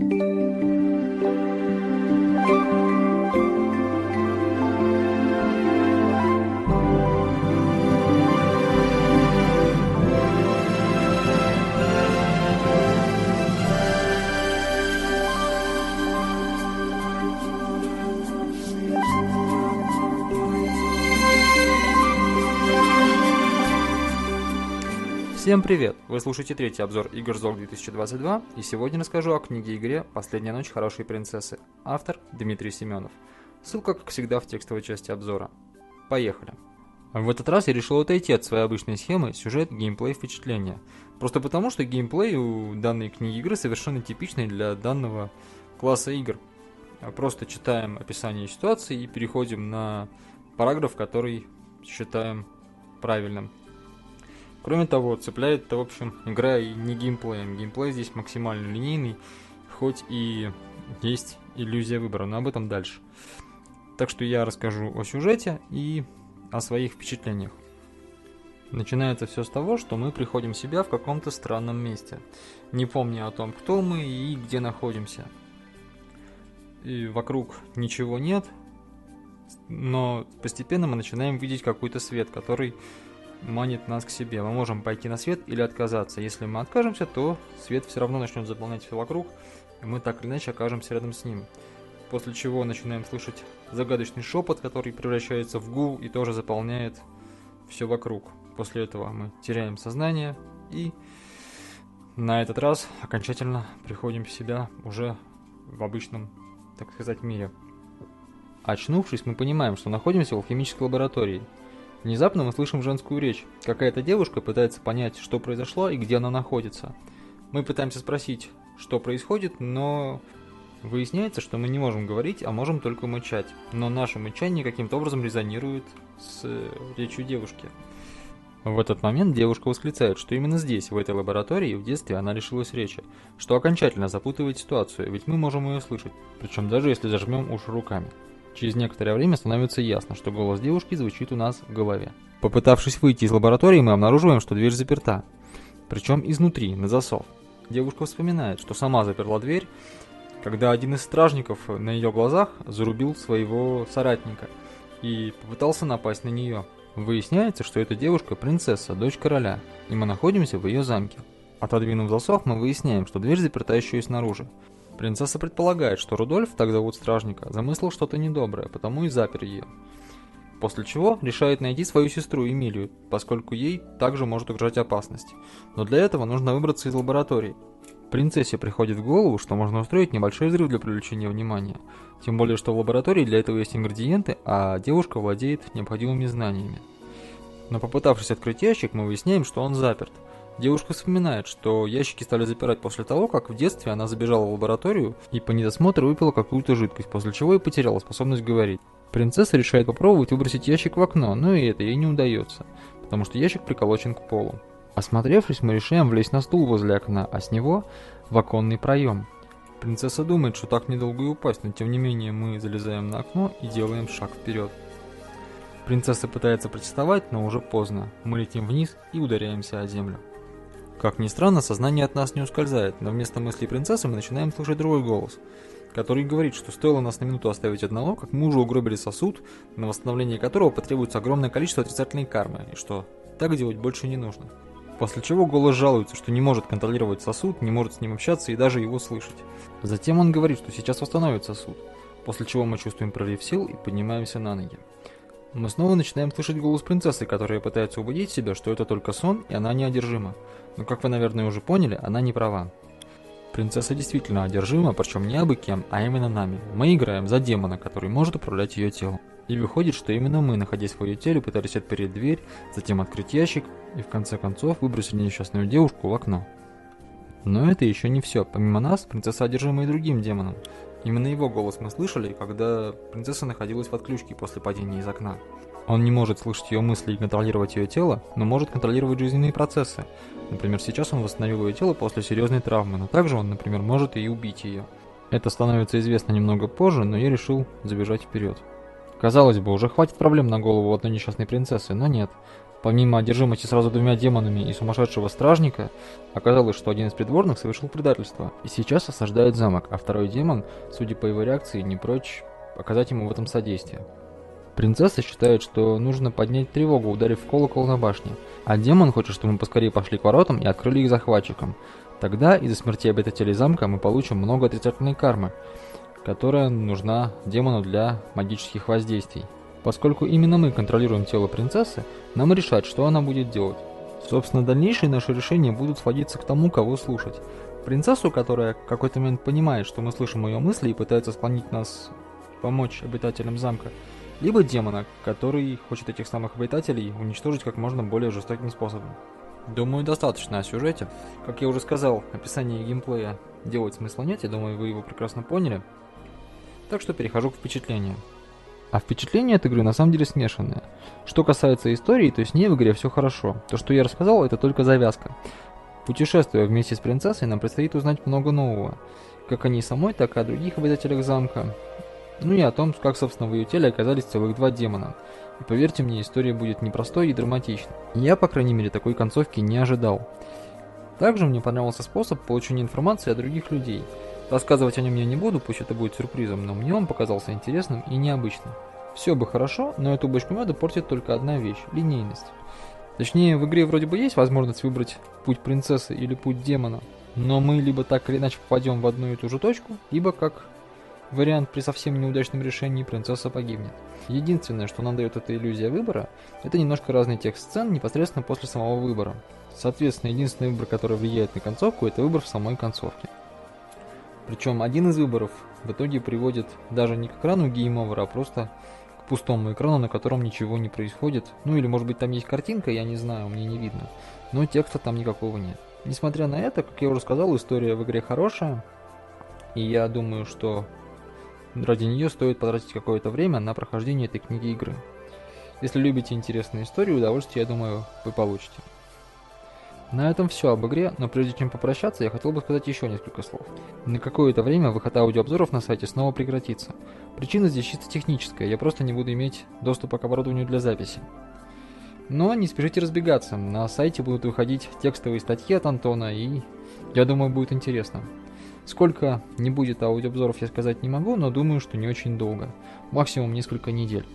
うん。Всем привет! Вы слушаете третий обзор игр ЗОГ 2022, и сегодня расскажу о книге-игре «Последняя ночь хорошей принцессы». Автор Дмитрий Семенов. Ссылка, как всегда, в текстовой части обзора. Поехали! В этот раз я решил отойти от своей обычной схемы сюжет, геймплей, впечатления. Просто потому, что геймплей у данной книги игры совершенно типичный для данного класса игр. Просто читаем описание ситуации и переходим на параграф, который считаем правильным. Кроме того, цепляет, в общем, игра и не геймплеем. Геймплей здесь максимально линейный, хоть и есть иллюзия выбора, но об этом дальше. Так что я расскажу о сюжете и о своих впечатлениях. Начинается все с того, что мы приходим в себя в каком-то странном месте, не помня о том, кто мы и где находимся. И вокруг ничего нет, но постепенно мы начинаем видеть какой-то свет, который манит нас к себе. Мы можем пойти на свет или отказаться. Если мы откажемся, то свет все равно начнет заполнять все вокруг, и мы так или иначе окажемся рядом с ним. После чего начинаем слышать загадочный шепот, который превращается в гул и тоже заполняет все вокруг. После этого мы теряем сознание и на этот раз окончательно приходим в себя уже в обычном, так сказать, мире. Очнувшись, мы понимаем, что находимся в алхимической лаборатории – Внезапно мы слышим женскую речь. Какая-то девушка пытается понять, что произошло и где она находится. Мы пытаемся спросить, что происходит, но выясняется, что мы не можем говорить, а можем только мычать. Но наше мычание каким-то образом резонирует с э, речью девушки. В этот момент девушка восклицает, что именно здесь, в этой лаборатории, в детстве она лишилась речи, что окончательно запутывает ситуацию, ведь мы можем ее слышать, причем даже если зажмем уши руками. Через некоторое время становится ясно, что голос девушки звучит у нас в голове. Попытавшись выйти из лаборатории, мы обнаруживаем, что дверь заперта. Причем изнутри, на засов. Девушка вспоминает, что сама заперла дверь, когда один из стражников на ее глазах зарубил своего соратника и попытался напасть на нее. Выясняется, что эта девушка принцесса, дочь короля, и мы находимся в ее замке. Отодвинув засов, мы выясняем, что дверь заперта еще и снаружи. Принцесса предполагает, что Рудольф, так зовут стражника, замыслил что-то недоброе, потому и запер ее. После чего решает найти свою сестру Эмилию, поскольку ей также может угрожать опасность. Но для этого нужно выбраться из лаборатории. Принцессе приходит в голову, что можно устроить небольшой взрыв для привлечения внимания. Тем более, что в лаборатории для этого есть ингредиенты, а девушка владеет необходимыми знаниями. Но попытавшись открыть ящик, мы выясняем, что он заперт – Девушка вспоминает, что ящики стали запирать после того, как в детстве она забежала в лабораторию и по недосмотру выпила какую-то жидкость, после чего и потеряла способность говорить. Принцесса решает попробовать выбросить ящик в окно, но и это ей не удается, потому что ящик приколочен к полу. Осмотревшись, мы решаем влезть на стул возле окна, а с него в оконный проем. Принцесса думает, что так недолго и упасть, но тем не менее мы залезаем на окно и делаем шаг вперед. Принцесса пытается протестовать, но уже поздно. Мы летим вниз и ударяемся о землю. Как ни странно, сознание от нас не ускользает, но вместо мыслей принцессы мы начинаем слушать другой голос, который говорит, что стоило нас на минуту оставить одного, как мы уже угробили сосуд, на восстановление которого потребуется огромное количество отрицательной кармы, и что так делать больше не нужно. После чего голос жалуется, что не может контролировать сосуд, не может с ним общаться и даже его слышать. Затем он говорит, что сейчас восстановит сосуд, после чего мы чувствуем прорыв сил и поднимаемся на ноги. Мы снова начинаем слышать голос принцессы, которая пытается убедить себя, что это только сон и она неодержима. Но как вы, наверное, уже поняли, она не права. Принцесса действительно одержима, причем не абы кем, а именно нами. Мы играем за демона, который может управлять ее телом. И выходит, что именно мы, находясь в ее теле, пытались отпереть дверь, затем открыть ящик и в конце концов выбросили несчастную девушку в окно. Но это еще не все. Помимо нас, принцесса одержима и другим демоном. Именно его голос мы слышали, когда принцесса находилась в отключке после падения из окна. Он не может слышать ее мысли и контролировать ее тело, но может контролировать жизненные процессы. Например, сейчас он восстановил ее тело после серьезной травмы, но также он, например, может и убить ее. Это становится известно немного позже, но я решил забежать вперед. Казалось бы, уже хватит проблем на голову одной несчастной принцессы, но нет. Помимо одержимости сразу двумя демонами и сумасшедшего стражника, оказалось, что один из придворных совершил предательство и сейчас осаждает замок, а второй демон, судя по его реакции, не прочь оказать ему в этом содействие. Принцесса считает, что нужно поднять тревогу, ударив колокол на башне, а демон хочет, чтобы мы поскорее пошли к воротам и открыли их захватчикам. Тогда из-за смерти обитателей замка мы получим много отрицательной кармы, которая нужна демону для магических воздействий. Поскольку именно мы контролируем тело принцессы, нам решать, что она будет делать. Собственно, дальнейшие наши решения будут сводиться к тому, кого слушать. Принцессу, которая в какой-то момент понимает, что мы слышим ее мысли и пытается склонить нас помочь обитателям замка, либо демона, который хочет этих самых обитателей уничтожить как можно более жестоким способом. Думаю, достаточно о сюжете. Как я уже сказал, описание геймплея делать смысла нет, я думаю, вы его прекрасно поняли. Так что перехожу к впечатлениям. А впечатление от игры на самом деле смешанное. Что касается истории, то с ней в игре все хорошо. То, что я рассказал, это только завязка. Путешествуя вместе с принцессой, нам предстоит узнать много нового. Как о ней самой, так и о других обитателях замка. Ну и о том, как, собственно, в ее теле оказались целых два демона. И поверьте мне, история будет непростой и драматичной. Я, по крайней мере, такой концовки не ожидал. Также мне понравился способ получения информации о других людей – Рассказывать о нем я не буду, пусть это будет сюрпризом, но мне он показался интересным и необычным. Все бы хорошо, но эту бочку меда портит только одна вещь – линейность. Точнее, в игре вроде бы есть возможность выбрать путь принцессы или путь демона, но мы либо так или иначе попадем в одну и ту же точку, либо, как вариант при совсем неудачном решении, принцесса погибнет. Единственное, что нам дает эта иллюзия выбора, это немножко разный текст сцен непосредственно после самого выбора. Соответственно, единственный выбор, который влияет на концовку, это выбор в самой концовке. Причем один из выборов в итоге приводит даже не к экрану гейм-овера, а просто к пустому экрану, на котором ничего не происходит. Ну или может быть там есть картинка, я не знаю, мне не видно. Но текста там никакого нет. Несмотря на это, как я уже сказал, история в игре хорошая. И я думаю, что ради нее стоит потратить какое-то время на прохождение этой книги игры. Если любите интересную историю, удовольствие, я думаю, вы получите. На этом все об игре, но прежде чем попрощаться, я хотел бы сказать еще несколько слов. На какое-то время выход аудиообзоров на сайте снова прекратится. Причина здесь чисто техническая, я просто не буду иметь доступа к оборудованию для записи. Но не спешите разбегаться, на сайте будут выходить текстовые статьи от Антона, и я думаю, будет интересно. Сколько не будет аудиообзоров, я сказать не могу, но думаю, что не очень долго. Максимум несколько недель.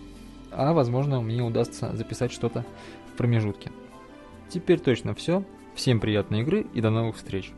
А возможно, мне удастся записать что-то в промежутке. Теперь точно все. Всем приятной игры и до новых встреч!